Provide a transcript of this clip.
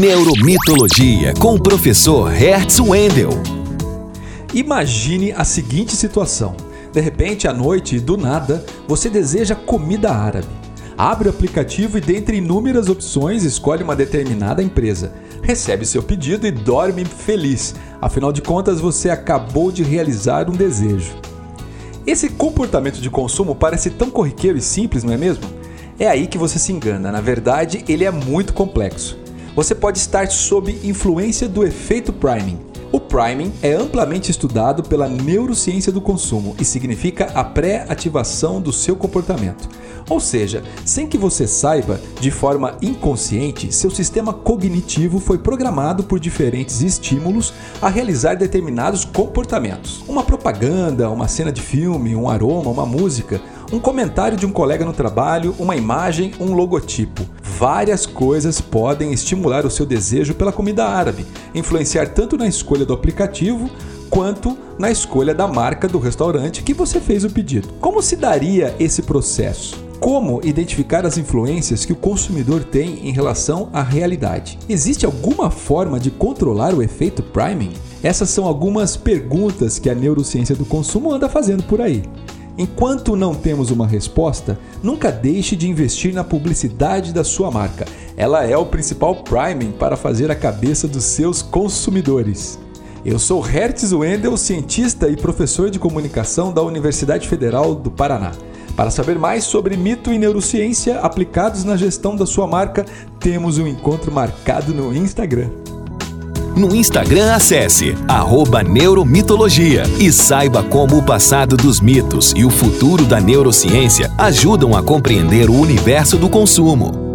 Neuromitologia com o professor Hertz Wendel. Imagine a seguinte situação. De repente, à noite, do nada, você deseja comida árabe. Abre o aplicativo e, dentre inúmeras opções, escolhe uma determinada empresa. Recebe seu pedido e dorme feliz. Afinal de contas, você acabou de realizar um desejo. Esse comportamento de consumo parece tão corriqueiro e simples, não é mesmo? É aí que você se engana. Na verdade, ele é muito complexo você pode estar sob influência do efeito priming. O priming é amplamente estudado pela neurociência do consumo e significa a pré-ativação do seu comportamento. Ou seja, sem que você saiba, de forma inconsciente, seu sistema cognitivo foi programado por diferentes estímulos a realizar determinados comportamentos. Uma propaganda, uma cena de filme, um aroma, uma música, um comentário de um colega no trabalho, uma imagem, um logotipo. Várias coisas podem estimular o seu desejo pela comida árabe, influenciar tanto na escolha do aplicativo quanto na escolha da marca do restaurante que você fez o pedido. Como se daria esse processo? Como identificar as influências que o consumidor tem em relação à realidade? Existe alguma forma de controlar o efeito priming? Essas são algumas perguntas que a neurociência do consumo anda fazendo por aí. Enquanto não temos uma resposta, nunca deixe de investir na publicidade da sua marca. Ela é o principal priming para fazer a cabeça dos seus consumidores. Eu sou Hertz Wendel, cientista e professor de comunicação da Universidade Federal do Paraná. Para saber mais sobre mito e neurociência aplicados na gestão da sua marca, temos um encontro marcado no Instagram. No Instagram, acesse Neuromitologia e saiba como o passado dos mitos e o futuro da neurociência ajudam a compreender o universo do consumo.